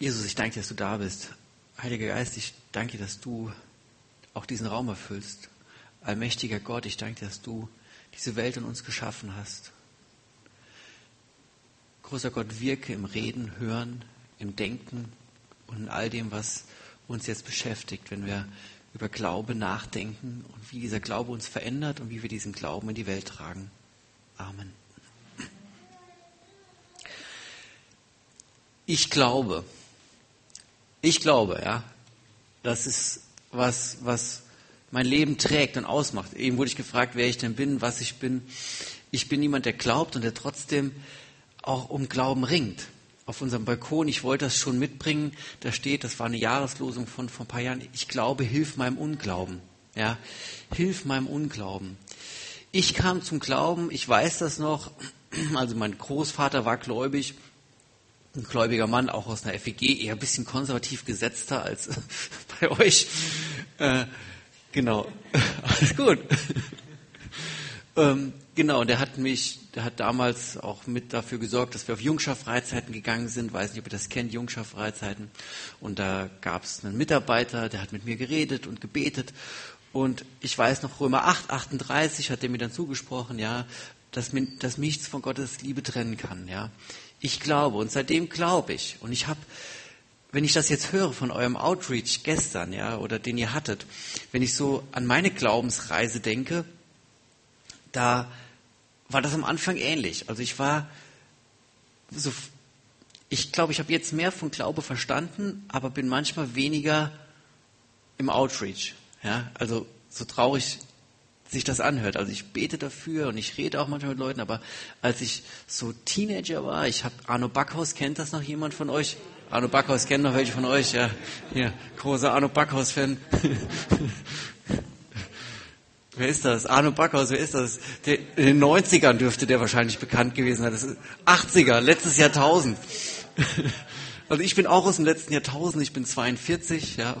Jesus, ich danke dir, dass du da bist. Heiliger Geist, ich danke dir, dass du auch diesen Raum erfüllst. Allmächtiger Gott, ich danke dir, dass du diese Welt in uns geschaffen hast. Großer Gott, wirke im Reden, Hören, im Denken und in all dem, was uns jetzt beschäftigt, wenn wir über Glaube nachdenken und wie dieser Glaube uns verändert und wie wir diesen Glauben in die Welt tragen. Amen. Ich glaube, ich glaube, ja, das ist was, was mein Leben trägt und ausmacht. Eben wurde ich gefragt, wer ich denn bin, was ich bin. Ich bin jemand, der glaubt und der trotzdem auch um Glauben ringt. Auf unserem Balkon, ich wollte das schon mitbringen, da steht, das war eine Jahreslosung von vor ein paar Jahren, ich glaube, hilf meinem Unglauben. Ja, hilf meinem Unglauben. Ich kam zum Glauben, ich weiß das noch, also mein Großvater war gläubig, ein gläubiger Mann, auch aus einer FEG, eher ein bisschen konservativ gesetzter als bei euch. Äh, genau, alles gut. ähm, genau, der hat mich, der hat damals auch mit dafür gesorgt, dass wir auf Jungschaft-Freizeiten gegangen sind. Weiß nicht, ob ihr das kennt, Jungschaft-Freizeiten. Und da gab es einen Mitarbeiter, der hat mit mir geredet und gebetet. Und ich weiß noch, Römer 8, 38 hat der mir dann zugesprochen, ja, dass, dass mich nichts von Gottes Liebe trennen kann, ja. Ich glaube und seitdem glaube ich. Und ich habe, wenn ich das jetzt höre von eurem Outreach gestern, ja, oder den ihr hattet, wenn ich so an meine Glaubensreise denke, da war das am Anfang ähnlich. Also ich war so, ich glaube, ich habe jetzt mehr von Glaube verstanden, aber bin manchmal weniger im Outreach. Ja, also so traurig sich das anhört. Also ich bete dafür und ich rede auch manchmal mit Leuten, aber als ich so Teenager war, ich habe Arno Backhaus, kennt das noch jemand von euch? Arno Backhaus kennt noch welche von euch, ja. Hier, großer Arno Backhaus-Fan. wer ist das? Arno Backhaus, wer ist das? Der, in den 90ern dürfte der wahrscheinlich bekannt gewesen sein. Das ist 80er, letztes Jahrtausend. Also ich bin auch aus dem letzten Jahrtausend, ich bin 42, ja.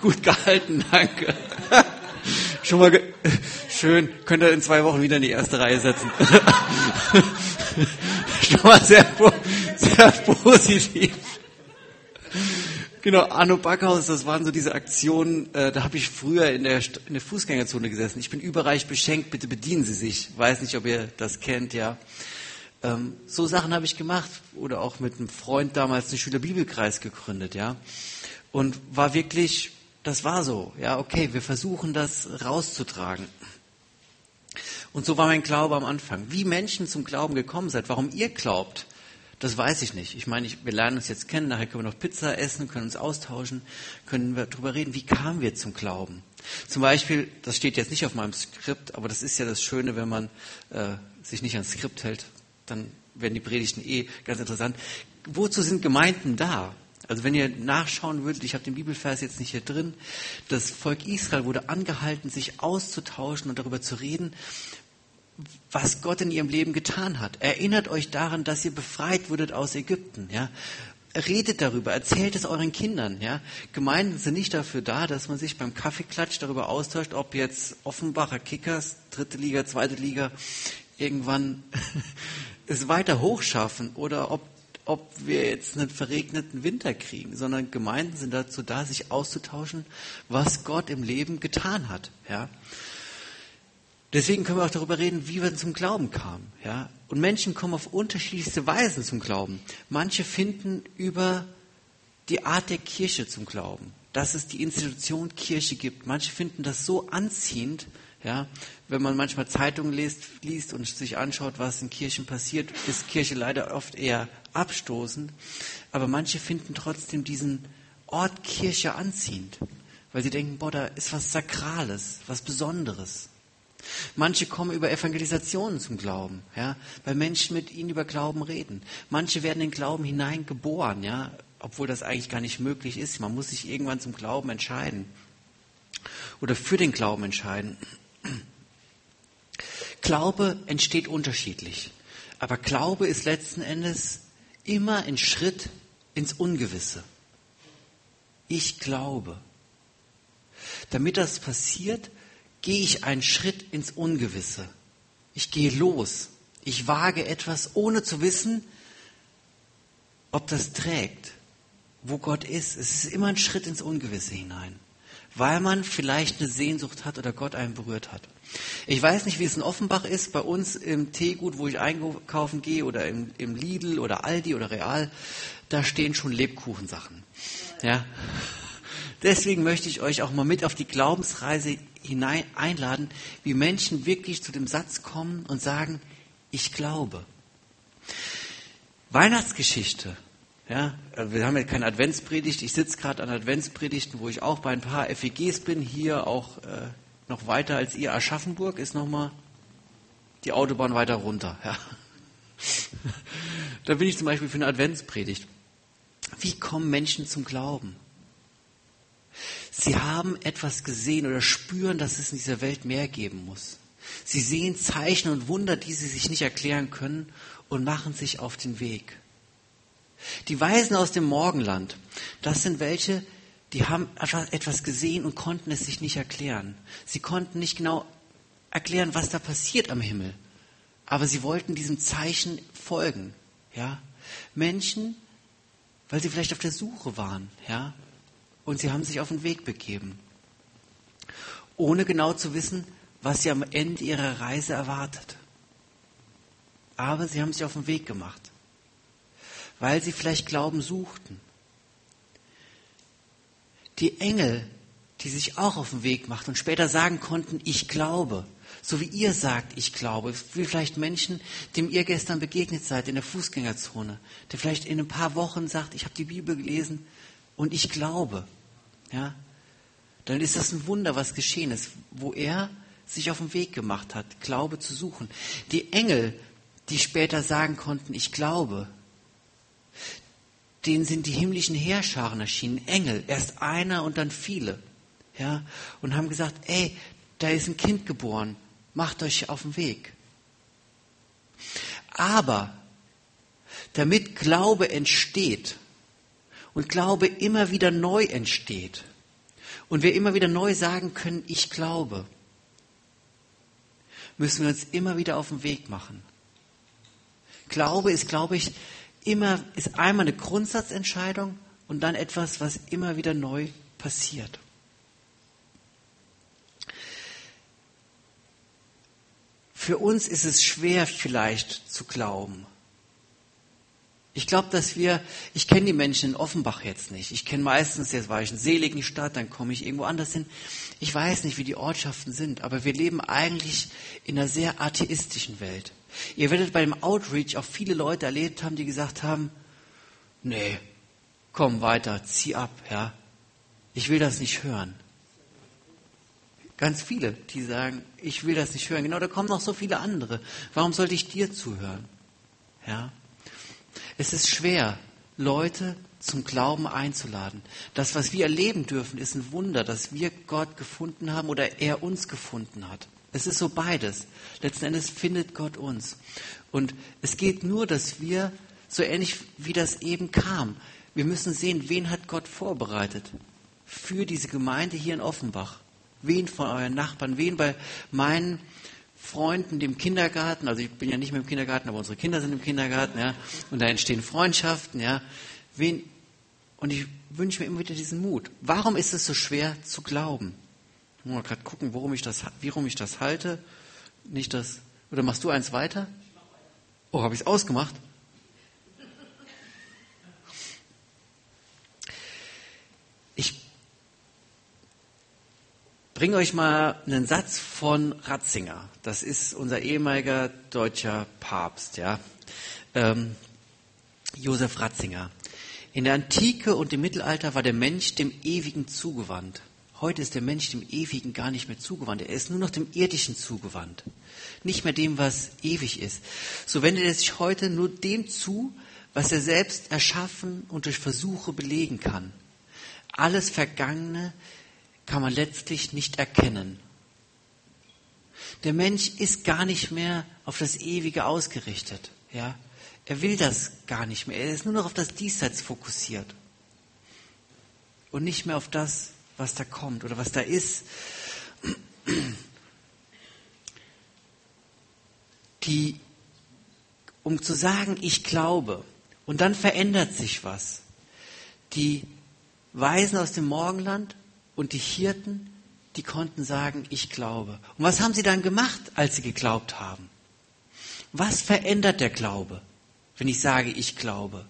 Gut gehalten, danke. Schon mal ge schön. Könnt ihr in zwei Wochen wieder in die erste Reihe setzen. Schon mal sehr, sehr positiv. Genau, Arno Backhaus, das waren so diese Aktionen, äh, da habe ich früher in der, in der Fußgängerzone gesessen. Ich bin überreich beschenkt, bitte bedienen Sie sich. Weiß nicht, ob ihr das kennt, ja. Ähm, so Sachen habe ich gemacht oder auch mit einem Freund damals einen Schülerbibelkreis gegründet, ja und war wirklich, das war so, ja, okay, wir versuchen das rauszutragen. Und so war mein Glaube am Anfang. Wie Menschen zum Glauben gekommen seid, warum ihr glaubt, das weiß ich nicht. Ich meine, ich, wir lernen uns jetzt kennen, nachher können wir noch Pizza essen, können uns austauschen, können wir darüber reden, wie kamen wir zum Glauben. Zum Beispiel, das steht jetzt nicht auf meinem Skript, aber das ist ja das Schöne, wenn man äh, sich nicht ans Skript hält, dann werden die Predigten eh ganz interessant. Wozu sind Gemeinden da? Also wenn ihr nachschauen würdet, ich habe den Bibelvers jetzt nicht hier drin, das Volk Israel wurde angehalten, sich auszutauschen und darüber zu reden, was Gott in ihrem Leben getan hat. Erinnert euch daran, dass ihr befreit wurdet aus Ägypten. Ja? Redet darüber, erzählt es euren Kindern. Ja? Gemeinden sind nicht dafür da, dass man sich beim Kaffeeklatsch darüber austauscht, ob jetzt Offenbacher Kickers, dritte Liga, zweite Liga, irgendwann es weiter hochschaffen oder ob ob wir jetzt einen verregneten Winter kriegen, sondern Gemeinden sind dazu da, sich auszutauschen, was Gott im Leben getan hat. Ja? Deswegen können wir auch darüber reden, wie wir zum Glauben kamen. Ja? Und Menschen kommen auf unterschiedlichste Weisen zum Glauben. Manche finden über die Art der Kirche zum Glauben, dass es die Institution Kirche gibt. Manche finden das so anziehend, ja, wenn man manchmal Zeitungen liest, liest und sich anschaut, was in Kirchen passiert, ist Kirche leider oft eher abstoßend. Aber manche finden trotzdem diesen Ort Kirche anziehend, weil sie denken, boah, da ist was Sakrales, was Besonderes. Manche kommen über Evangelisationen zum Glauben, ja, weil Menschen mit ihnen über Glauben reden. Manche werden in Glauben hineingeboren, ja, obwohl das eigentlich gar nicht möglich ist. Man muss sich irgendwann zum Glauben entscheiden oder für den Glauben entscheiden. Glaube entsteht unterschiedlich. Aber Glaube ist letzten Endes immer ein Schritt ins Ungewisse. Ich glaube. Damit das passiert, gehe ich einen Schritt ins Ungewisse. Ich gehe los. Ich wage etwas, ohne zu wissen, ob das trägt, wo Gott ist. Es ist immer ein Schritt ins Ungewisse hinein, weil man vielleicht eine Sehnsucht hat oder Gott einen berührt hat. Ich weiß nicht, wie es in Offenbach ist, bei uns im Teegut, wo ich einkaufen gehe oder im, im Lidl oder Aldi oder Real, da stehen schon Lebkuchensachen. Ja. Deswegen möchte ich euch auch mal mit auf die Glaubensreise hinein einladen, wie Menschen wirklich zu dem Satz kommen und sagen, ich glaube. Weihnachtsgeschichte. Ja, wir haben ja keine Adventspredigt. Ich sitze gerade an Adventspredigten, wo ich auch bei ein paar FEGs bin. Hier auch äh, noch weiter als ihr. Aschaffenburg ist nochmal die Autobahn weiter runter. Ja. da bin ich zum Beispiel für eine Adventspredigt. Wie kommen Menschen zum Glauben? Sie haben etwas gesehen oder spüren, dass es in dieser Welt mehr geben muss. Sie sehen Zeichen und Wunder, die sie sich nicht erklären können und machen sich auf den Weg. Die Weisen aus dem Morgenland, das sind welche, die haben etwas gesehen und konnten es sich nicht erklären. Sie konnten nicht genau erklären, was da passiert am Himmel. Aber sie wollten diesem Zeichen folgen, ja. Menschen, weil sie vielleicht auf der Suche waren, ja. Und sie haben sich auf den Weg begeben. Ohne genau zu wissen, was sie am Ende ihrer Reise erwartet. Aber sie haben sich auf den Weg gemacht, weil sie vielleicht Glauben suchten. Die Engel, die sich auch auf den Weg machten und später sagen konnten, ich glaube, so wie ihr sagt, ich glaube, wie vielleicht Menschen, dem ihr gestern begegnet seid in der Fußgängerzone, der vielleicht in ein paar Wochen sagt, ich habe die Bibel gelesen und ich glaube, ja, dann ist das ein Wunder, was geschehen ist, wo er sich auf den Weg gemacht hat, Glaube zu suchen. Die Engel, die später sagen konnten, ich glaube, denen sind die himmlischen Heerscharen erschienen, Engel, erst einer und dann viele, ja, und haben gesagt, ey, da ist ein Kind geboren, macht euch auf den Weg. Aber damit Glaube entsteht und Glaube immer wieder neu entsteht und wir immer wieder neu sagen können, ich glaube, müssen wir uns immer wieder auf den Weg machen. Glaube ist, glaube ich, immer, ist einmal eine Grundsatzentscheidung und dann etwas, was immer wieder neu passiert. Für uns ist es schwer vielleicht zu glauben. Ich glaube, dass wir, ich kenne die Menschen in Offenbach jetzt nicht. Ich kenne meistens, jetzt war ich in Seligenstadt, dann komme ich irgendwo anders hin. Ich weiß nicht, wie die Ortschaften sind, aber wir leben eigentlich in einer sehr atheistischen Welt. Ihr werdet bei dem Outreach auch viele Leute erlebt haben, die gesagt haben, nee, komm weiter, zieh ab, ja. Ich will das nicht hören. Ganz viele, die sagen, ich will das nicht hören. Genau, da kommen noch so viele andere. Warum sollte ich dir zuhören? Ja. Es ist schwer, Leute zum Glauben einzuladen. Das, was wir erleben dürfen, ist ein Wunder, dass wir Gott gefunden haben oder er uns gefunden hat. Es ist so beides. Letzten Endes findet Gott uns. Und es geht nur, dass wir, so ähnlich wie das eben kam, wir müssen sehen, wen hat Gott vorbereitet für diese Gemeinde hier in Offenbach. Wen von euren Nachbarn, wen bei meinen Freunden dem Kindergarten, also ich bin ja nicht mehr im Kindergarten, aber unsere Kinder sind im Kindergarten, ja, und da entstehen Freundschaften, ja. Wen, und ich wünsche mir immer wieder diesen Mut. Warum ist es so schwer zu glauben? Muss mal gerade gucken, worum ich das, warum ich das halte. Nicht das. Oder machst du eins weiter? Oh, habe ich es ausgemacht? Ich bringe euch mal einen Satz von Ratzinger. Das ist unser ehemaliger deutscher Papst, ja. Ähm, Josef Ratzinger. In der Antike und im Mittelalter war der Mensch dem Ewigen zugewandt. Heute ist der Mensch dem Ewigen gar nicht mehr zugewandt. Er ist nur noch dem Irdischen zugewandt. Nicht mehr dem, was ewig ist. So wendet er sich heute nur dem zu, was er selbst erschaffen und durch Versuche belegen kann. Alles Vergangene kann man letztlich nicht erkennen. Der Mensch ist gar nicht mehr auf das Ewige ausgerichtet. Ja? Er will das gar nicht mehr. Er ist nur noch auf das Diesseits fokussiert. Und nicht mehr auf das, was da kommt oder was da ist, die, um zu sagen, ich glaube Und dann verändert sich was. Die Weisen aus dem Morgenland und die Hirten, die konnten sagen, ich glaube. Und was haben sie dann gemacht, als sie geglaubt haben? Was verändert der Glaube, wenn ich sage, ich glaube?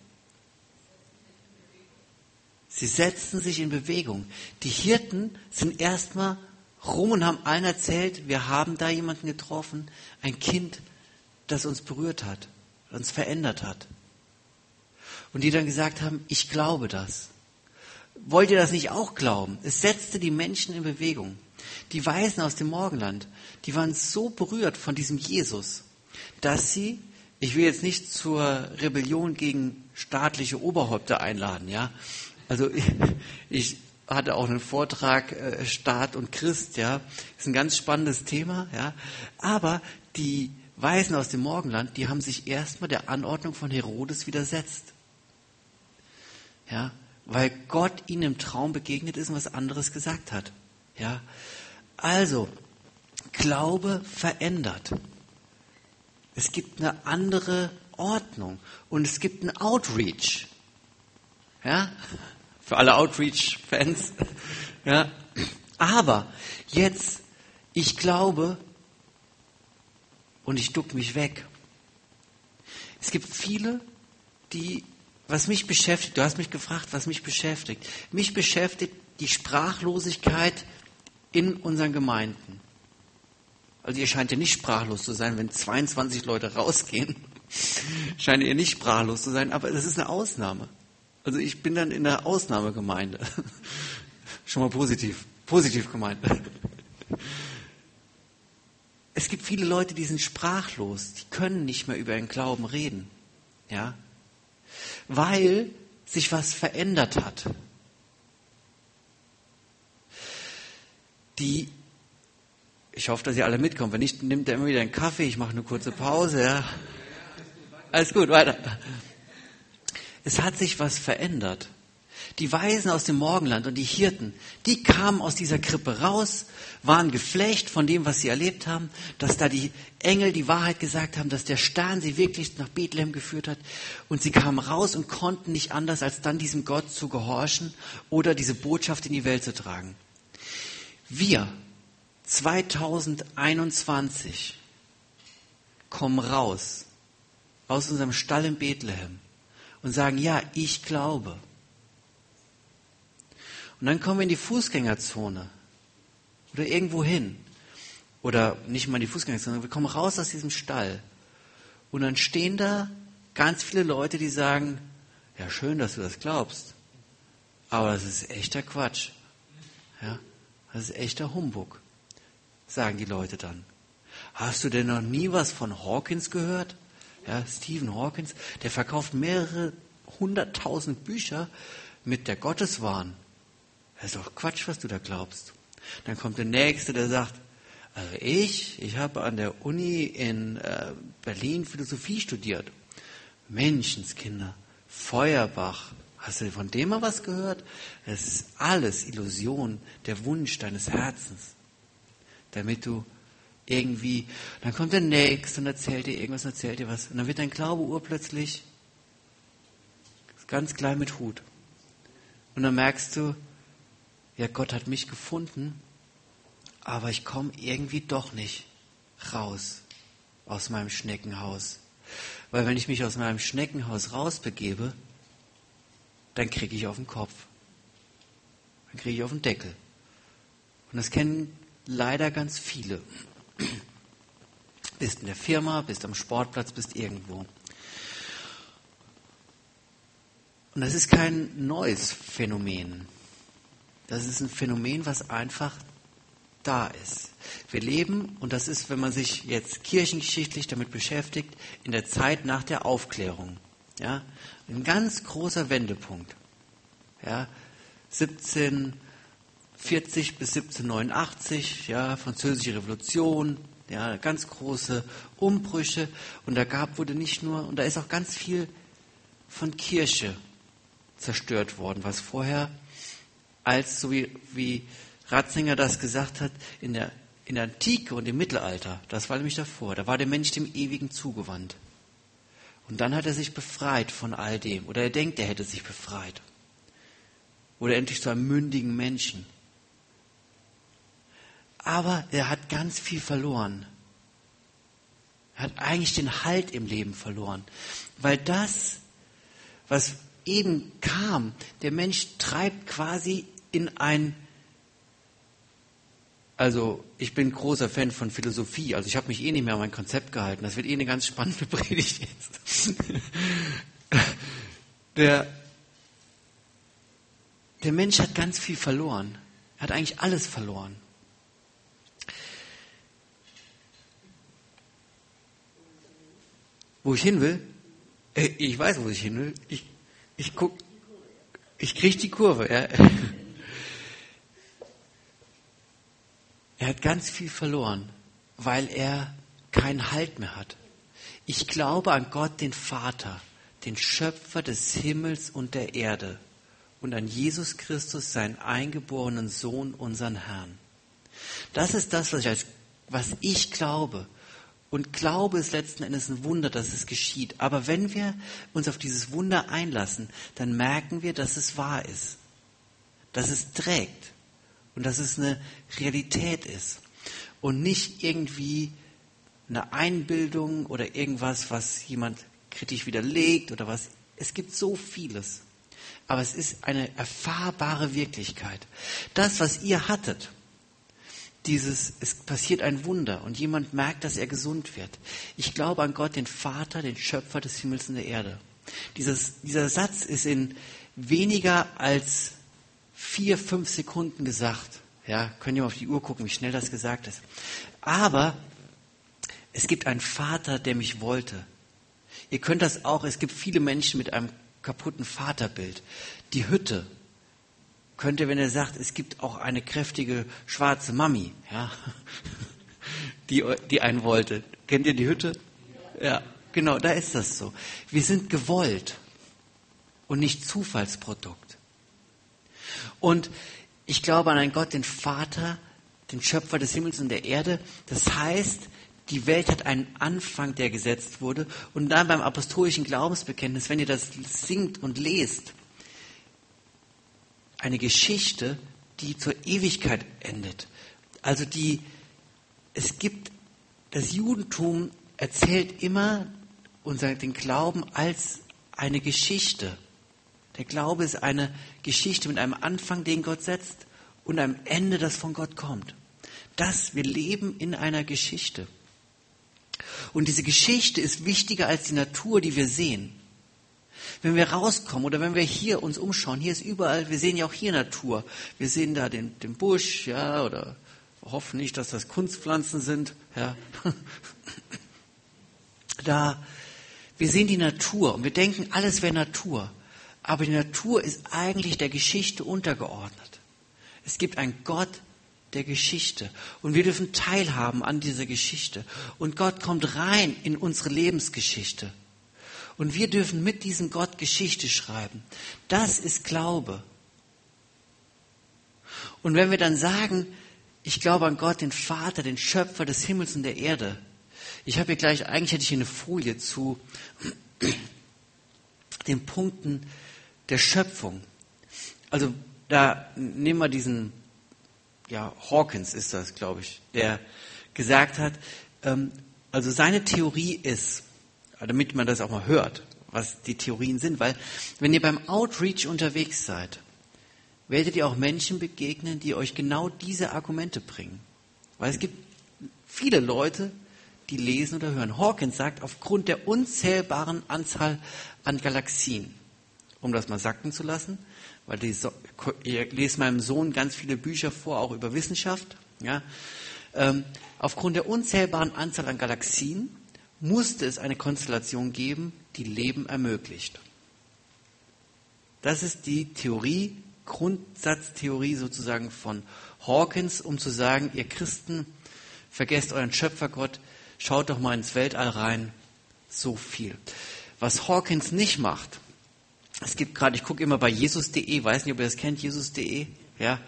Sie setzen sich in Bewegung. Die Hirten sind erstmal rum und haben allen erzählt, wir haben da jemanden getroffen, ein Kind, das uns berührt hat, uns verändert hat. Und die dann gesagt haben, ich glaube das. Wollt ihr das nicht auch glauben? Es setzte die Menschen in Bewegung. Die Weisen aus dem Morgenland, die waren so berührt von diesem Jesus, dass sie, ich will jetzt nicht zur Rebellion gegen staatliche Oberhäupter einladen, ja. Also ich, ich hatte auch einen Vortrag äh, Staat und Christ, ja. Ist ein ganz spannendes Thema, ja. Aber die Weisen aus dem Morgenland, die haben sich erstmal der Anordnung von Herodes widersetzt. Ja, weil Gott ihnen im Traum begegnet ist und was anderes gesagt hat. Ja, also Glaube verändert. Es gibt eine andere Ordnung und es gibt einen Outreach. Ja, für alle Outreach-Fans. Ja, aber jetzt, ich glaube und ich duck mich weg. Es gibt viele, die was mich beschäftigt, du hast mich gefragt, was mich beschäftigt. Mich beschäftigt die Sprachlosigkeit in unseren Gemeinden. Also ihr scheint ja nicht sprachlos zu sein, wenn 22 Leute rausgehen. Scheint ihr nicht sprachlos zu sein, aber das ist eine Ausnahme. Also ich bin dann in der Ausnahmegemeinde. Schon mal positiv, positiv gemeint. Es gibt viele Leute, die sind sprachlos, die können nicht mehr über ihren Glauben reden. Ja, weil sich was verändert hat. Die, ich hoffe, dass ihr alle mitkommt. Wenn nicht, nimmt er immer wieder einen Kaffee. Ich mache eine kurze Pause. Ja. Alles gut, weiter. Es hat sich was verändert. Die Weisen aus dem Morgenland und die Hirten, die kamen aus dieser Krippe raus, waren geflecht von dem, was sie erlebt haben, dass da die Engel die Wahrheit gesagt haben, dass der Stern sie wirklich nach Bethlehem geführt hat. Und sie kamen raus und konnten nicht anders, als dann diesem Gott zu gehorchen oder diese Botschaft in die Welt zu tragen. Wir 2021 kommen raus aus unserem Stall in Bethlehem und sagen, ja, ich glaube. Und dann kommen wir in die Fußgängerzone oder irgendwo hin. Oder nicht mal in die Fußgängerzone, wir kommen raus aus diesem Stall. Und dann stehen da ganz viele Leute, die sagen, ja schön, dass du das glaubst. Aber das ist echter Quatsch. Ja, das ist echter Humbug, sagen die Leute dann. Hast du denn noch nie was von Hawkins gehört? Ja, Stephen Hawkins, der verkauft mehrere hunderttausend Bücher mit der Gotteswahn. Das ist doch Quatsch, was du da glaubst. Dann kommt der Nächste, der sagt, also ich, ich habe an der Uni in äh, Berlin Philosophie studiert. Menschenskinder, Feuerbach, hast du von dem mal was gehört? Es ist alles Illusion, der Wunsch deines Herzens. Damit du irgendwie, dann kommt der Nächste und erzählt dir irgendwas, erzählt dir was. Und dann wird dein Glaube urplötzlich ganz klein mit Hut. Und dann merkst du, ja, Gott hat mich gefunden, aber ich komme irgendwie doch nicht raus aus meinem Schneckenhaus. Weil wenn ich mich aus meinem Schneckenhaus rausbegebe, dann kriege ich auf den Kopf. Dann kriege ich auf den Deckel. Und das kennen leider ganz viele. Bist in der Firma, bist am Sportplatz, bist irgendwo. Und das ist kein neues Phänomen. Das ist ein Phänomen, was einfach da ist. Wir leben, und das ist, wenn man sich jetzt kirchengeschichtlich damit beschäftigt, in der Zeit nach der Aufklärung. Ja, ein ganz großer Wendepunkt. Ja, 1740 bis 1789, ja, französische Revolution, ja, ganz große Umbrüche. Und da gab, wurde nicht nur, und da ist auch ganz viel von Kirche zerstört worden, was vorher als, so wie, wie Ratzinger das gesagt hat, in der, in der Antike und im Mittelalter, das war nämlich davor, da war der Mensch dem Ewigen zugewandt. Und dann hat er sich befreit von all dem. Oder er denkt, er hätte sich befreit. Oder endlich zu einem mündigen Menschen. Aber er hat ganz viel verloren. Er hat eigentlich den Halt im Leben verloren. Weil das, was eben kam, der Mensch treibt quasi in ein also ich bin großer Fan von Philosophie. Also ich habe mich eh nicht mehr an mein Konzept gehalten. Das wird eh eine ganz spannende Predigt jetzt. Der, der Mensch hat ganz viel verloren. Er hat eigentlich alles verloren. Wo ich hin will? Äh, ich weiß, wo ich hin will. Ich, ich guck, ich kriege die Kurve. Ja. Er hat ganz viel verloren, weil er keinen Halt mehr hat. Ich glaube an Gott, den Vater, den Schöpfer des Himmels und der Erde und an Jesus Christus, seinen eingeborenen Sohn, unseren Herrn. Das ist das, was ich, als, was ich glaube. Und Glaube ist letzten Endes ein Wunder, dass es geschieht. Aber wenn wir uns auf dieses Wunder einlassen, dann merken wir, dass es wahr ist. Dass es trägt und dass es eine Realität ist und nicht irgendwie eine Einbildung oder irgendwas, was jemand kritisch widerlegt oder was. Es gibt so vieles. Aber es ist eine erfahrbare Wirklichkeit. Das, was ihr hattet, dieses, es passiert ein Wunder und jemand merkt, dass er gesund wird. Ich glaube an Gott, den Vater, den Schöpfer des Himmels und der Erde. Dieses, dieser Satz ist in weniger als vier, fünf Sekunden gesagt. Ja, könnt ihr mal auf die Uhr gucken, wie schnell das gesagt ist. Aber es gibt einen Vater, der mich wollte. Ihr könnt das auch, es gibt viele Menschen mit einem kaputten Vaterbild. Die Hütte könnte, wenn er sagt, es gibt auch eine kräftige schwarze Mami, ja, die, die einen wollte. Kennt ihr die Hütte? Ja, genau, da ist das so. Wir sind gewollt und nicht Zufallsprodukt. Und ich glaube an einen Gott, den Vater, den Schöpfer des Himmels und der Erde. Das heißt, die Welt hat einen Anfang, der gesetzt wurde. Und dann beim apostolischen Glaubensbekenntnis, wenn ihr das singt und lest, eine Geschichte, die zur Ewigkeit endet. Also die, es gibt, das Judentum erzählt immer unser, den Glauben als eine Geschichte. Der Glaube ist eine Geschichte mit einem Anfang, den Gott setzt, und einem Ende, das von Gott kommt. Das, wir leben in einer Geschichte. Und diese Geschichte ist wichtiger als die Natur, die wir sehen. Wenn wir rauskommen oder wenn wir hier uns umschauen, hier ist überall, wir sehen ja auch hier Natur. Wir sehen da den, den Busch, ja, oder hoffen nicht, dass das Kunstpflanzen sind, ja. Da, wir sehen die Natur und wir denken, alles wäre Natur. Aber die Natur ist eigentlich der Geschichte untergeordnet. Es gibt einen Gott der Geschichte und wir dürfen teilhaben an dieser Geschichte. Und Gott kommt rein in unsere Lebensgeschichte. Und wir dürfen mit diesem Gott Geschichte schreiben. Das ist Glaube. Und wenn wir dann sagen, ich glaube an Gott, den Vater, den Schöpfer des Himmels und der Erde. Ich habe hier gleich, eigentlich hätte ich hier eine Folie zu den Punkten, der Schöpfung. Also da nehmen wir diesen, ja, Hawkins ist das, glaube ich, der gesagt hat, ähm, also seine Theorie ist, damit man das auch mal hört, was die Theorien sind, weil wenn ihr beim Outreach unterwegs seid, werdet ihr auch Menschen begegnen, die euch genau diese Argumente bringen. Weil es gibt viele Leute, die lesen oder hören. Hawkins sagt, aufgrund der unzählbaren Anzahl an Galaxien, um das mal sacken zu lassen, weil die, ich lese meinem Sohn ganz viele Bücher vor, auch über Wissenschaft. Ja. Ähm, aufgrund der unzählbaren Anzahl an Galaxien musste es eine Konstellation geben, die Leben ermöglicht. Das ist die Theorie, Grundsatztheorie sozusagen von Hawkins, um zu sagen, ihr Christen, vergesst euren Schöpfergott, schaut doch mal ins Weltall rein, so viel. Was Hawkins nicht macht, es gibt gerade, ich gucke immer bei jesus.de, weiß nicht, ob ihr das kennt, jesus.de, ja.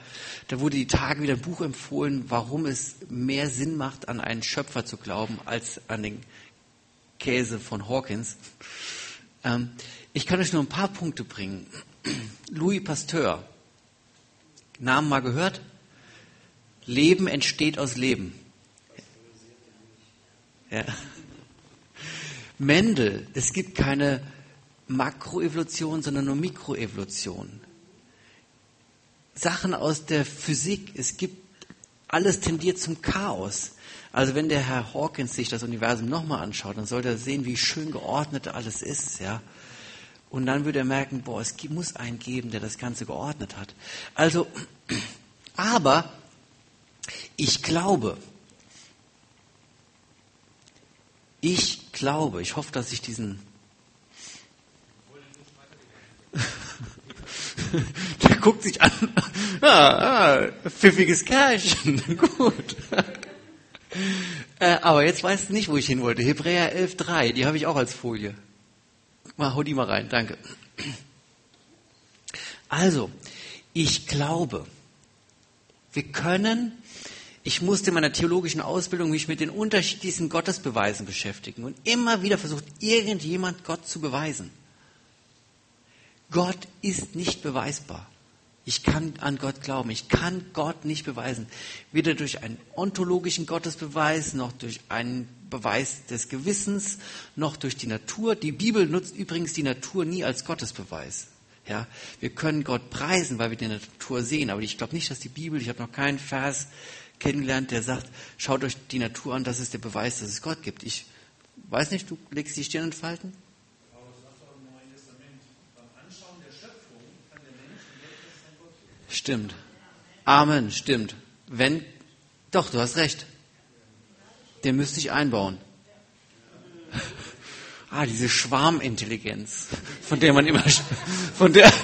Da wurde die Tage wieder ein Buch empfohlen, warum es mehr Sinn macht, an einen Schöpfer zu glauben, als an den Käse von Hawkins. Ähm, ich kann euch nur ein paar Punkte bringen. Louis Pasteur, Namen mal gehört? Leben entsteht aus Leben. Ja. Mendel, es gibt keine Makroevolution, sondern nur Mikroevolution. Sachen aus der Physik, es gibt, alles tendiert zum Chaos. Also wenn der Herr Hawkins sich das Universum nochmal anschaut, dann sollte er sehen, wie schön geordnet alles ist, ja. Und dann würde er merken, boah, es muss einen geben, der das Ganze geordnet hat. Also, aber ich glaube, ich glaube, ich hoffe, dass ich diesen Der guckt sich an. Ah, ah, pfiffiges Kerlchen. Gut. Äh, aber jetzt weißt du nicht, wo ich hin wollte. Hebräer 11.3, die habe ich auch als Folie. Mal, hau die mal rein, danke. Also, ich glaube, wir können, ich musste in meiner theologischen Ausbildung mich mit den unterschiedlichsten Gottesbeweisen beschäftigen und immer wieder versucht, irgendjemand Gott zu beweisen. Gott ist nicht beweisbar. Ich kann an Gott glauben. Ich kann Gott nicht beweisen. Weder durch einen ontologischen Gottesbeweis, noch durch einen Beweis des Gewissens, noch durch die Natur. Die Bibel nutzt übrigens die Natur nie als Gottesbeweis. Ja, wir können Gott preisen, weil wir die Natur sehen. Aber ich glaube nicht, dass die Bibel, ich habe noch keinen Vers kennengelernt, der sagt, schaut euch die Natur an, das ist der Beweis, dass es Gott gibt. Ich weiß nicht, du legst die Stirn in Falten? Stimmt. Amen, stimmt. Wenn, doch, du hast recht. Den müsste ich einbauen. Ah, diese Schwarmintelligenz, von der man immer, von der,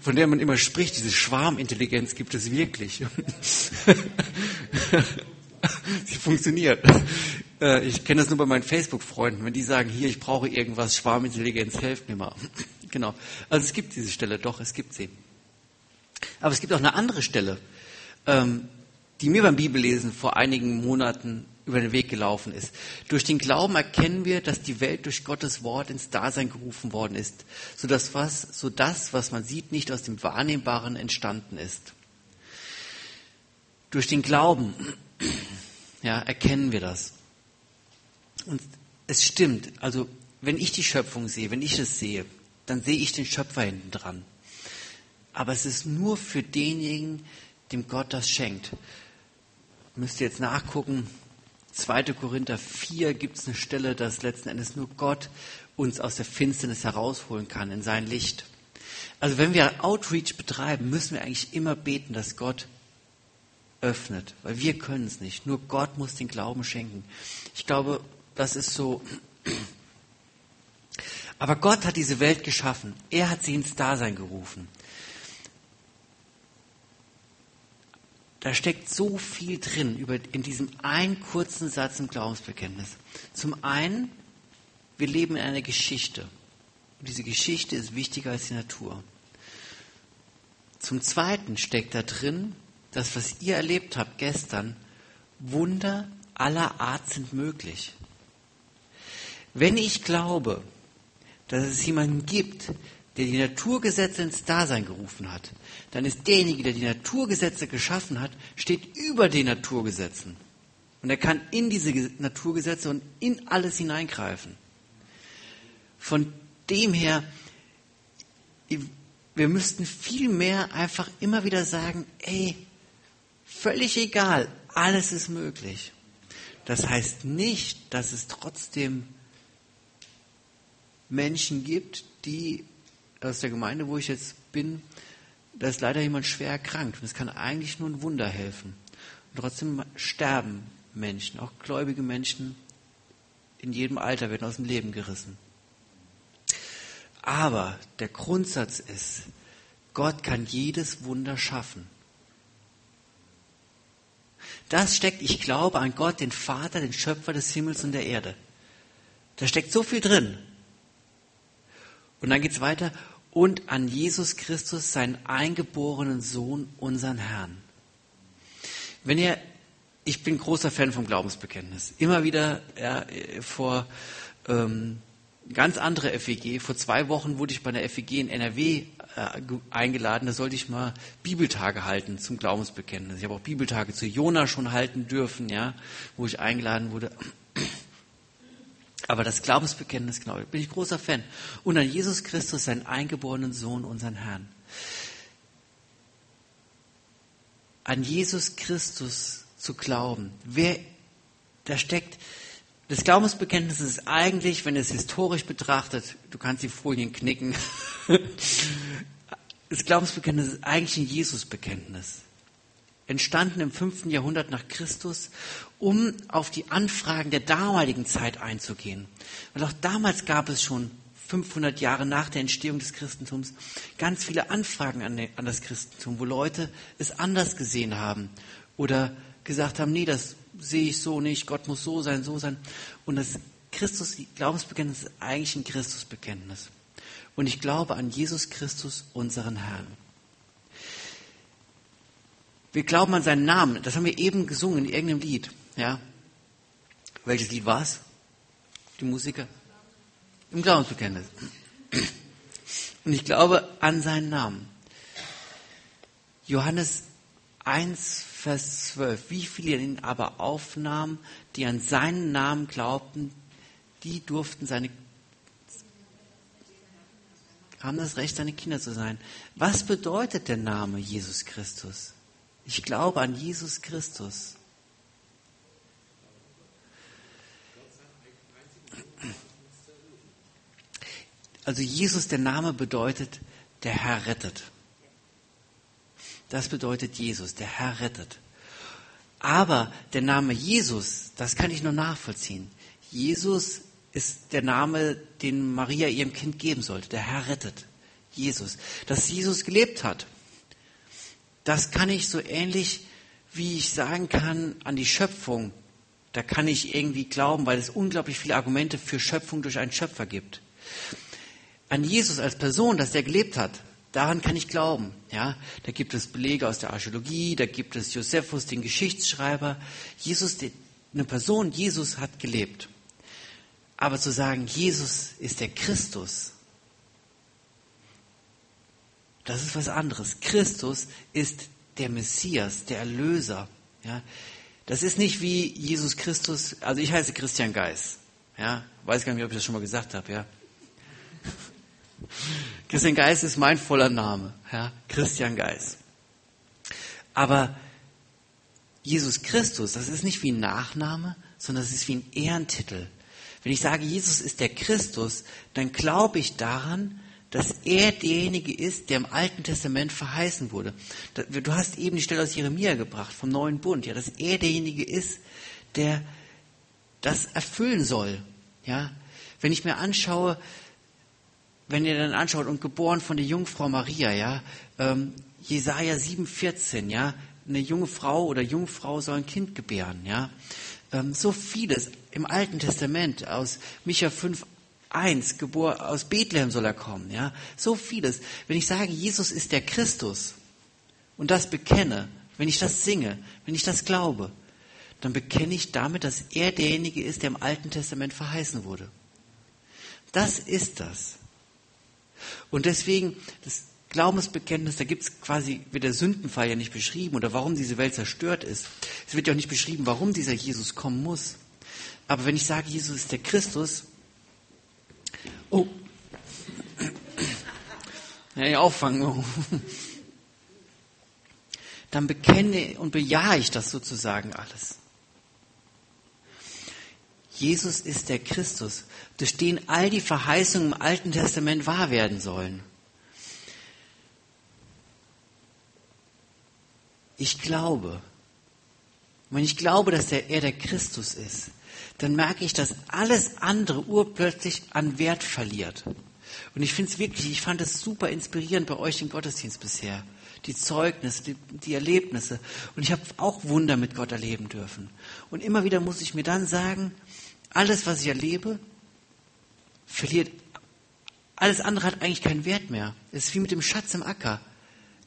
von der man immer spricht, diese Schwarmintelligenz gibt es wirklich. Sie funktioniert. Äh, ich kenne das nur bei meinen Facebook-Freunden, wenn die sagen, hier, ich brauche irgendwas, Schwarmintelligenz, helft mir mal. Genau. Also es gibt diese Stelle, doch, es gibt sie. Aber es gibt auch eine andere Stelle, ähm, die mir beim Bibellesen vor einigen Monaten über den Weg gelaufen ist. Durch den Glauben erkennen wir, dass die Welt durch Gottes Wort ins Dasein gerufen worden ist, sodass was, so das, was man sieht, nicht aus dem Wahrnehmbaren entstanden ist. Durch den Glauben ja, erkennen wir das. Und es stimmt, also wenn ich die Schöpfung sehe, wenn ich es sehe, dann sehe ich den Schöpfer hinten dran. Aber es ist nur für denjenigen, dem Gott das schenkt. Müsst ihr jetzt nachgucken. 2. Korinther 4 gibt es eine Stelle, dass letzten Endes nur Gott uns aus der Finsternis herausholen kann in sein Licht. Also wenn wir Outreach betreiben, müssen wir eigentlich immer beten, dass Gott öffnet, weil wir können es nicht. Nur Gott muss den Glauben schenken. Ich glaube, das ist so aber Gott hat diese Welt geschaffen. Er hat sie ins Dasein gerufen. Da steckt so viel drin über, in diesem einen kurzen Satz im Glaubensbekenntnis. Zum einen, wir leben in einer Geschichte. Und diese Geschichte ist wichtiger als die Natur. Zum zweiten steckt da drin, das, was ihr erlebt habt gestern, Wunder aller Art sind möglich. Wenn ich glaube, dass es jemanden gibt, der die Naturgesetze ins Dasein gerufen hat, dann ist derjenige, der die Naturgesetze geschaffen hat, steht über den Naturgesetzen. Und er kann in diese Naturgesetze und in alles hineingreifen. Von dem her, wir müssten viel mehr einfach immer wieder sagen, ey, völlig egal, alles ist möglich. Das heißt nicht, dass es trotzdem Menschen gibt, die aus der Gemeinde, wo ich jetzt bin, da ist leider jemand schwer erkrankt. Und es kann eigentlich nur ein Wunder helfen. Und trotzdem sterben Menschen, auch gläubige Menschen in jedem Alter werden aus dem Leben gerissen. Aber der Grundsatz ist, Gott kann jedes Wunder schaffen. Das steckt, ich glaube an Gott, den Vater, den Schöpfer des Himmels und der Erde. Da steckt so viel drin. Und dann geht es weiter. Und an Jesus Christus, seinen eingeborenen Sohn, unseren Herrn. Wenn ihr ich bin großer Fan vom Glaubensbekenntnis. Immer wieder ja, vor ähm, ganz andere FEG. Vor zwei Wochen wurde ich bei einer FEG in NRW äh, eingeladen. Da sollte ich mal Bibeltage halten zum Glaubensbekenntnis. Ich habe auch Bibeltage zu Jona schon halten dürfen, ja, wo ich eingeladen wurde. Aber das Glaubensbekenntnis, genau, bin ich großer Fan. Und an Jesus Christus, seinen eingeborenen Sohn, unseren Herrn. An Jesus Christus zu glauben. Wer, da steckt, das Glaubensbekenntnis ist eigentlich, wenn es historisch betrachtet, du kannst die Folien knicken, das Glaubensbekenntnis ist eigentlich ein Jesusbekenntnis. Entstanden im fünften Jahrhundert nach Christus, um auf die Anfragen der damaligen Zeit einzugehen. Weil auch damals gab es schon 500 Jahre nach der Entstehung des Christentums ganz viele Anfragen an, das Christentum, wo Leute es anders gesehen haben oder gesagt haben, nee, das sehe ich so nicht, Gott muss so sein, so sein. Und das Christus, Glaubensbekenntnis ist eigentlich ein Christusbekenntnis. Und ich glaube an Jesus Christus, unseren Herrn. Wir glauben an seinen Namen. Das haben wir eben gesungen in irgendeinem Lied. Ja. Welches Lied war es? Die Musiker? Im Glaubensbekenntnis. Und ich glaube an seinen Namen. Johannes 1, Vers 12. Wie viele ihn aber aufnahmen, die an seinen Namen glaubten, die durften seine, haben das Recht, seine Kinder zu sein. Was bedeutet der Name Jesus Christus? Ich glaube an Jesus Christus. Also Jesus, der Name bedeutet, der Herr rettet. Das bedeutet Jesus, der Herr rettet. Aber der Name Jesus, das kann ich nur nachvollziehen. Jesus ist der Name, den Maria ihrem Kind geben sollte. Der Herr rettet. Jesus. Dass Jesus gelebt hat, das kann ich so ähnlich, wie ich sagen kann, an die Schöpfung. Da kann ich irgendwie glauben, weil es unglaublich viele Argumente für Schöpfung durch einen Schöpfer gibt. An Jesus als Person, dass er gelebt hat, Daran kann ich glauben. Ja, da gibt es Belege aus der Archäologie, da gibt es Josephus, den Geschichtsschreiber. Jesus, eine Person, Jesus hat gelebt. Aber zu sagen, Jesus ist der Christus, das ist was anderes. Christus ist der Messias, der Erlöser. Ja, das ist nicht wie Jesus Christus. Also ich heiße Christian Geis. Ja, weiß gar nicht, ob ich das schon mal gesagt habe. Ja, Christian Geis ist mein voller Name, ja, Christian Geis. Aber Jesus Christus, das ist nicht wie ein Nachname, sondern das ist wie ein Ehrentitel. Wenn ich sage, Jesus ist der Christus, dann glaube ich daran, dass er derjenige ist, der im Alten Testament verheißen wurde. Du hast eben die Stelle aus Jeremia gebracht, vom neuen Bund, ja, dass er derjenige ist, der das erfüllen soll. Ja, wenn ich mir anschaue, wenn ihr dann anschaut, und geboren von der Jungfrau Maria, ja, ähm, Jesaja 7,14, ja, eine junge Frau oder Jungfrau soll ein Kind gebären, ja. Ähm, so vieles im Alten Testament aus Micha 5,1, geboren, aus Bethlehem soll er kommen, ja. So vieles. Wenn ich sage, Jesus ist der Christus und das bekenne, wenn ich das singe, wenn ich das glaube, dann bekenne ich damit, dass er derjenige ist, der im Alten Testament verheißen wurde. Das ist das. Und deswegen, das Glaubensbekenntnis, da gibt es quasi, wird der Sündenfall ja nicht beschrieben oder warum diese Welt zerstört ist. Es wird ja auch nicht beschrieben, warum dieser Jesus kommen muss. Aber wenn ich sage, Jesus ist der Christus, oh, ja auffangen, dann bekenne und bejahe ich das sozusagen alles. Jesus ist der Christus, durch den all die Verheißungen im Alten Testament wahr werden sollen. Ich glaube, wenn ich glaube, dass er der Christus ist, dann merke ich, dass alles andere urplötzlich an Wert verliert. Und ich finde es wirklich, ich fand es super inspirierend bei euch im Gottesdienst bisher. Die Zeugnisse, die, die Erlebnisse. Und ich habe auch Wunder mit Gott erleben dürfen. Und immer wieder muss ich mir dann sagen, alles, was ich erlebe, verliert, alles andere hat eigentlich keinen Wert mehr. Es ist wie mit dem Schatz im Acker.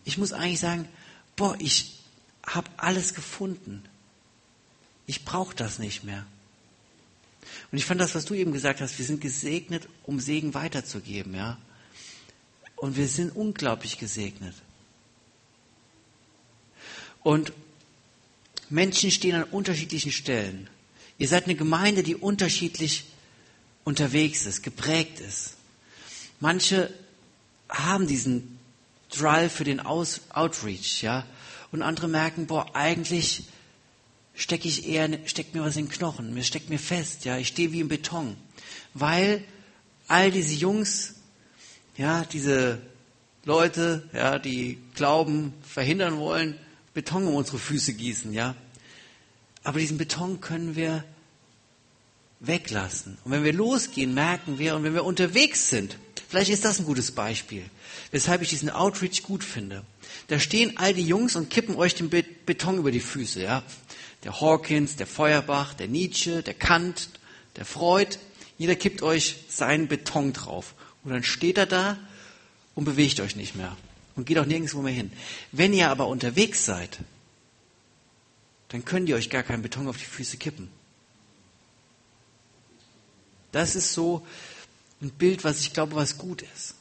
Ich muss eigentlich sagen, boah, ich habe alles gefunden. Ich brauche das nicht mehr. Und ich fand das, was du eben gesagt hast, wir sind gesegnet, um Segen weiterzugeben, ja. Und wir sind unglaublich gesegnet. Und Menschen stehen an unterschiedlichen Stellen. Ihr seid eine Gemeinde, die unterschiedlich unterwegs ist, geprägt ist. Manche haben diesen Drive für den Outreach, ja, und andere merken, boah, eigentlich stecke ich eher, steckt mir was in den Knochen, mir steckt mir fest, ja, ich stehe wie im Beton, weil all diese Jungs, ja, diese Leute, ja, die Glauben verhindern wollen, Beton um unsere Füße gießen, ja. Aber diesen Beton können wir weglassen. Und wenn wir losgehen, merken wir, und wenn wir unterwegs sind, vielleicht ist das ein gutes Beispiel, weshalb ich diesen Outreach gut finde. Da stehen all die Jungs und kippen euch den Beton über die Füße, ja. Der Hawkins, der Feuerbach, der Nietzsche, der Kant, der Freud. Jeder kippt euch seinen Beton drauf. Und dann steht er da und bewegt euch nicht mehr. Und geht auch nirgendwo mehr hin. Wenn ihr aber unterwegs seid, dann könnt ihr euch gar keinen Beton auf die Füße kippen. Das ist so ein Bild, was ich glaube, was gut ist.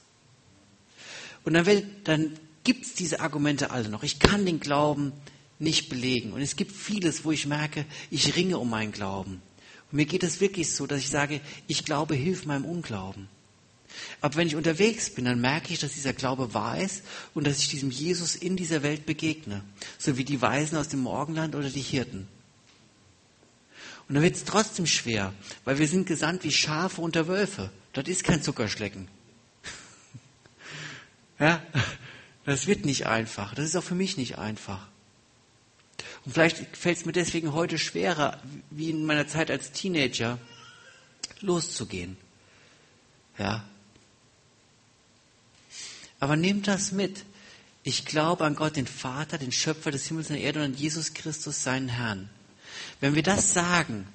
Und dann, dann gibt es diese Argumente alle noch. Ich kann den Glauben nicht belegen. Und es gibt vieles, wo ich merke, ich ringe um meinen Glauben. Und mir geht es wirklich so, dass ich sage, ich glaube, hilf meinem Unglauben. Aber wenn ich unterwegs bin, dann merke ich, dass dieser Glaube wahr ist und dass ich diesem Jesus in dieser Welt begegne. So wie die Weisen aus dem Morgenland oder die Hirten. Und dann wird es trotzdem schwer, weil wir sind gesandt wie Schafe unter Wölfe. Das ist kein Zuckerschlecken. ja, das wird nicht einfach. Das ist auch für mich nicht einfach. Und vielleicht fällt es mir deswegen heute schwerer, wie in meiner Zeit als Teenager, loszugehen. Ja. Aber nehmt das mit. Ich glaube an Gott, den Vater, den Schöpfer des Himmels und der Erde und an Jesus Christus, seinen Herrn. Wenn wir das sagen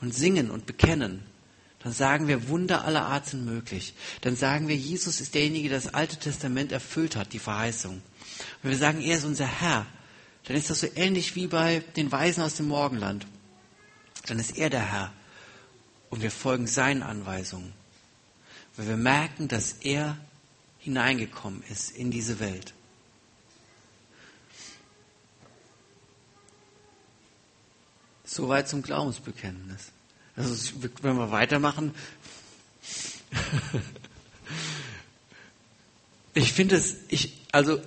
und singen und bekennen, dann sagen wir, Wunder aller Art sind möglich. Dann sagen wir, Jesus ist derjenige, der das Alte Testament erfüllt hat, die Verheißung. Wenn wir sagen, er ist unser Herr, dann ist das so ähnlich wie bei den Weisen aus dem Morgenland. Dann ist er der Herr und wir folgen seinen Anweisungen, weil wir merken, dass er hineingekommen ist in diese Welt. Soweit zum Glaubensbekenntnis. Also wenn wir weitermachen, ich finde es, ich, also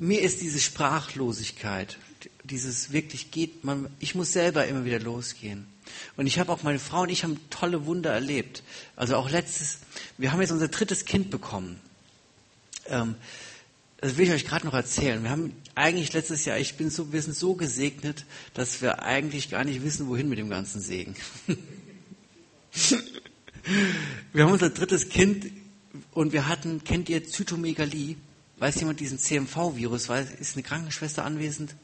mir ist diese Sprachlosigkeit, dieses wirklich geht, man, ich muss selber immer wieder losgehen. Und ich habe auch meine Frau und ich haben tolle Wunder erlebt. Also auch letztes, wir haben jetzt unser drittes Kind bekommen. Ähm, das will ich euch gerade noch erzählen. Wir haben eigentlich letztes Jahr, ich bin so, wir sind so gesegnet, dass wir eigentlich gar nicht wissen, wohin mit dem ganzen Segen. wir haben unser drittes Kind und wir hatten, kennt ihr Zytomegalie? Weiß jemand diesen CMV-Virus? Ist eine Krankenschwester anwesend?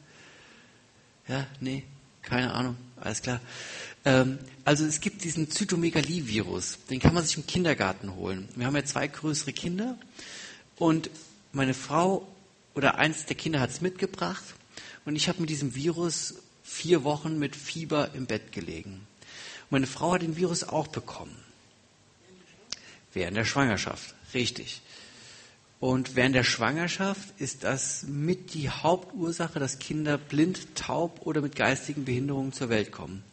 Ja, nee, keine Ahnung, alles klar. Ähm, also es gibt diesen Zytomegalie-Virus, den kann man sich im Kindergarten holen. Wir haben ja zwei größere Kinder und meine Frau oder eins der Kinder hat es mitgebracht und ich habe mit diesem Virus vier Wochen mit Fieber im Bett gelegen. Meine Frau hat den Virus auch bekommen. Während der Schwangerschaft, richtig. Und während der Schwangerschaft ist das mit die Hauptursache, dass Kinder blind, taub oder mit geistigen Behinderungen zur Welt kommen.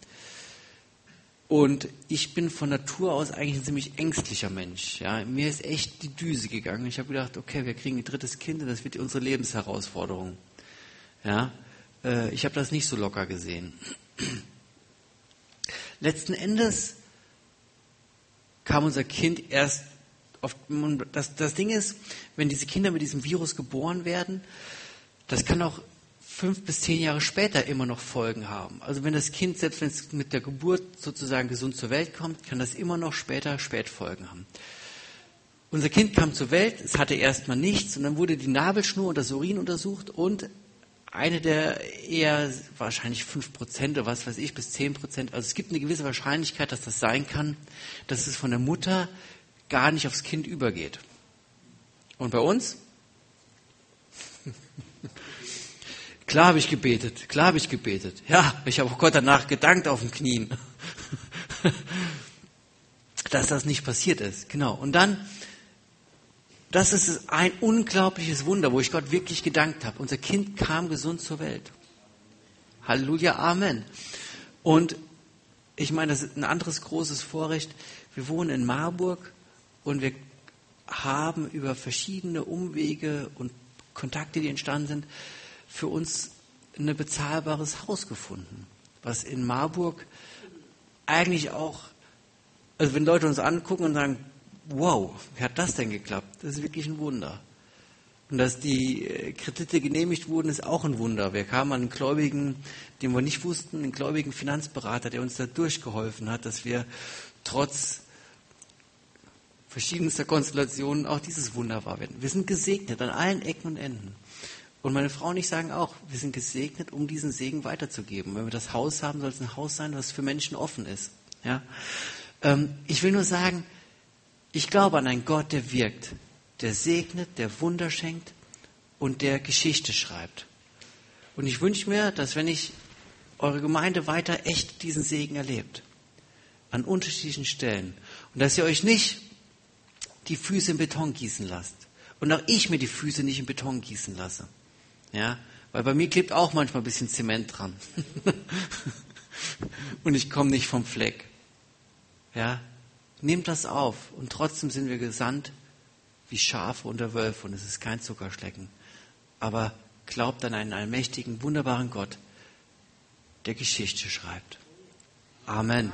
Und ich bin von Natur aus eigentlich ein ziemlich ängstlicher Mensch. Ja. Mir ist echt die Düse gegangen. Ich habe gedacht, okay, wir kriegen ein drittes Kind und das wird unsere Lebensherausforderung. Ja. Äh, ich habe das nicht so locker gesehen. Letzten Endes kam unser Kind erst auf, das, das Ding ist, wenn diese Kinder mit diesem Virus geboren werden, das kann auch fünf bis zehn Jahre später immer noch Folgen haben. Also wenn das Kind, selbst wenn es mit der Geburt sozusagen gesund zur Welt kommt, kann das immer noch später Spätfolgen haben. Unser Kind kam zur Welt, es hatte erstmal nichts und dann wurde die Nabelschnur und das Urin untersucht und eine der eher wahrscheinlich fünf Prozent oder was weiß ich bis zehn Prozent, also es gibt eine gewisse Wahrscheinlichkeit, dass das sein kann, dass es von der Mutter gar nicht aufs Kind übergeht. Und bei uns? Klar habe ich gebetet, klar habe ich gebetet. Ja, ich habe Gott danach gedankt auf den Knien, dass das nicht passiert ist. Genau. Und dann, das ist ein unglaubliches Wunder, wo ich Gott wirklich gedankt habe. Unser Kind kam gesund zur Welt. Halleluja, Amen. Und ich meine, das ist ein anderes großes Vorrecht. Wir wohnen in Marburg und wir haben über verschiedene Umwege und Kontakte, die entstanden sind, für uns ein bezahlbares Haus gefunden, was in Marburg eigentlich auch, also wenn Leute uns angucken und sagen, wow, wie hat das denn geklappt? Das ist wirklich ein Wunder. Und dass die äh, Kredite genehmigt wurden, ist auch ein Wunder. Wir kamen an einen Gläubigen, den wir nicht wussten, einen gläubigen Finanzberater, der uns da durchgeholfen hat, dass wir trotz verschiedenster Konstellationen auch dieses Wunder wahr werden. Wir sind gesegnet an allen Ecken und Enden. Und meine Frau und ich sagen auch, wir sind gesegnet, um diesen Segen weiterzugeben. Wenn wir das Haus haben, soll es ein Haus sein, was für Menschen offen ist. Ja? Ähm, ich will nur sagen, ich glaube an einen Gott, der wirkt, der segnet, der Wunder schenkt und der Geschichte schreibt. Und ich wünsche mir, dass wenn ich eure Gemeinde weiter echt diesen Segen erlebt, an unterschiedlichen Stellen, und dass ihr euch nicht die Füße in Beton gießen lasst. Und auch ich mir die Füße nicht in Beton gießen lasse. Ja, weil bei mir klebt auch manchmal ein bisschen Zement dran. und ich komme nicht vom Fleck. Ja, nehmt das auf. Und trotzdem sind wir gesandt wie Schafe unter Wölfe und es ist kein Zuckerschlecken. Aber glaubt an einen allmächtigen, wunderbaren Gott, der Geschichte schreibt. Amen.